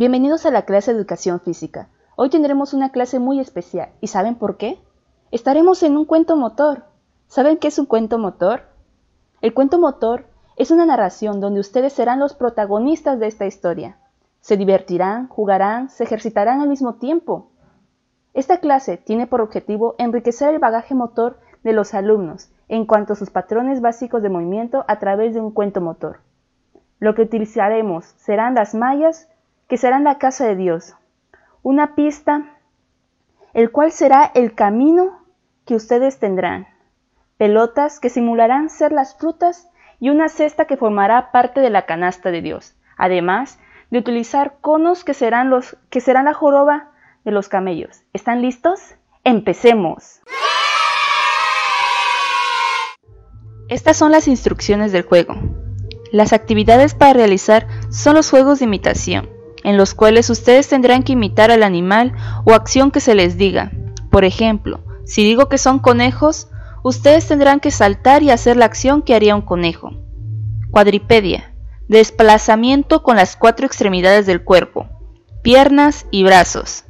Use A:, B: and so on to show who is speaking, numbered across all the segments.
A: Bienvenidos a la clase de Educación Física. Hoy tendremos una clase muy especial. ¿Y saben por qué? Estaremos en un cuento motor. ¿Saben qué es un cuento motor? El cuento motor es una narración donde ustedes serán los protagonistas de esta historia. Se divertirán, jugarán, se ejercitarán al mismo tiempo. Esta clase tiene por objetivo enriquecer el bagaje motor de los alumnos en cuanto a sus patrones básicos de movimiento a través de un cuento motor. Lo que utilizaremos serán las mallas que serán la casa de Dios, una pista, el cual será el camino que ustedes tendrán, pelotas que simularán ser las frutas y una cesta que formará parte de la canasta de Dios, además de utilizar conos que serán los que serán la joroba de los camellos. ¿Están listos? Empecemos. Estas son las instrucciones del juego. Las actividades para realizar son los juegos de imitación en los cuales ustedes tendrán que imitar al animal o acción que se les diga. Por ejemplo, si digo que son conejos, ustedes tendrán que saltar y hacer la acción que haría un conejo. Cuadripedia. Desplazamiento con las cuatro extremidades del cuerpo, piernas y brazos.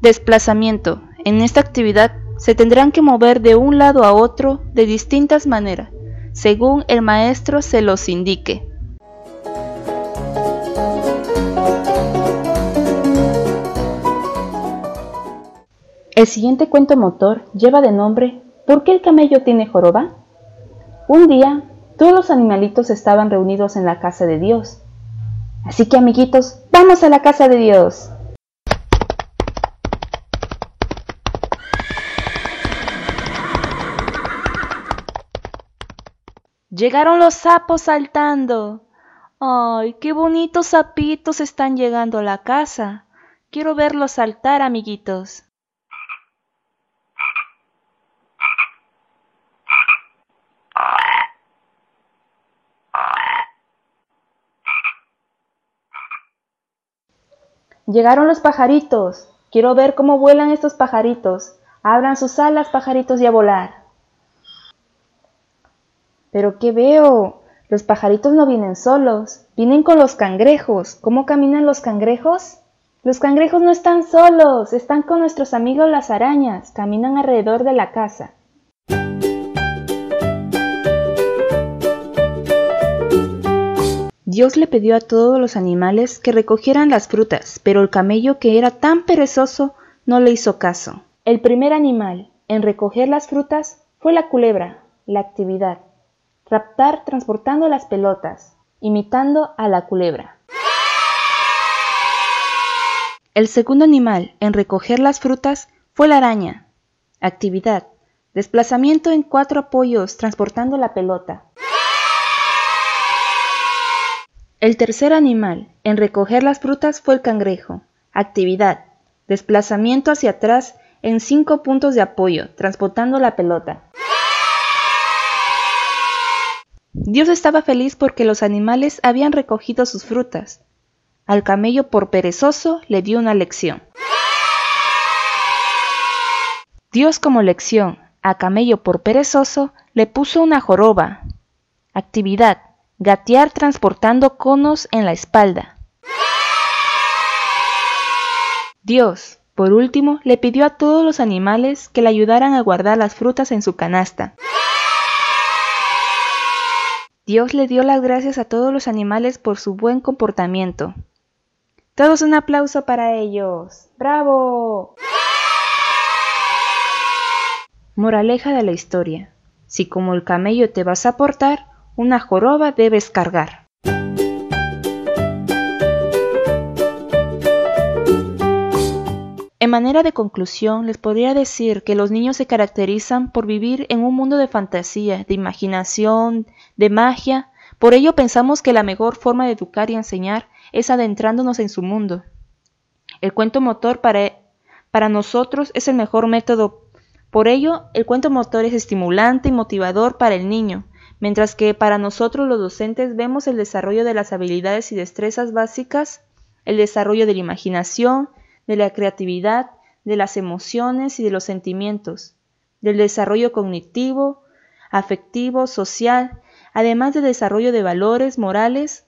A: Desplazamiento. En esta actividad se tendrán que mover de un lado a otro de distintas maneras, según el maestro se los indique. El siguiente cuento motor lleva de nombre ¿Por qué el camello tiene joroba? Un día, todos los animalitos estaban reunidos en la casa de Dios. Así que amiguitos, vamos a la casa de Dios. Llegaron los sapos saltando. ¡Ay, qué bonitos sapitos están llegando a la casa! Quiero verlos saltar, amiguitos. Llegaron los pajaritos. Quiero ver cómo vuelan estos pajaritos. Abran sus alas, pajaritos, y a volar. Pero ¿qué veo? Los pajaritos no vienen solos, vienen con los cangrejos. ¿Cómo caminan los cangrejos? Los cangrejos no están solos, están con nuestros amigos las arañas, caminan alrededor de la casa. Dios le pidió a todos los animales que recogieran las frutas, pero el camello, que era tan perezoso, no le hizo caso. El primer animal en recoger las frutas fue la culebra, la actividad. Raptar transportando las pelotas, imitando a la culebra. El segundo animal en recoger las frutas fue la araña. Actividad. Desplazamiento en cuatro apoyos transportando la pelota. El tercer animal en recoger las frutas fue el cangrejo. Actividad. Desplazamiento hacia atrás en cinco puntos de apoyo, transportando la pelota. Dios estaba feliz porque los animales habían recogido sus frutas. Al camello por perezoso le dio una lección. Dios como lección a camello por perezoso le puso una joroba. Actividad Gatear transportando conos en la espalda. Dios, por último, le pidió a todos los animales que le ayudaran a guardar las frutas en su canasta. Dios le dio las gracias a todos los animales por su buen comportamiento. Todos un aplauso para ellos. ¡Bravo! Moraleja de la historia. Si como el camello te vas a portar, una joroba debes cargar. En manera de conclusión, les podría decir que los niños se caracterizan por vivir en un mundo de fantasía, de imaginación, de magia. Por ello pensamos que la mejor forma de educar y enseñar es adentrándonos en su mundo. El cuento motor para, para nosotros es el mejor método. Por ello, el cuento motor es estimulante y motivador para el niño, mientras que para nosotros los docentes vemos el desarrollo de las habilidades y destrezas básicas, el desarrollo de la imaginación, de la creatividad, de las emociones y de los sentimientos, del desarrollo cognitivo, afectivo, social, además del desarrollo de valores morales,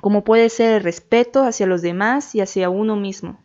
A: como puede ser el respeto hacia los demás y hacia uno mismo.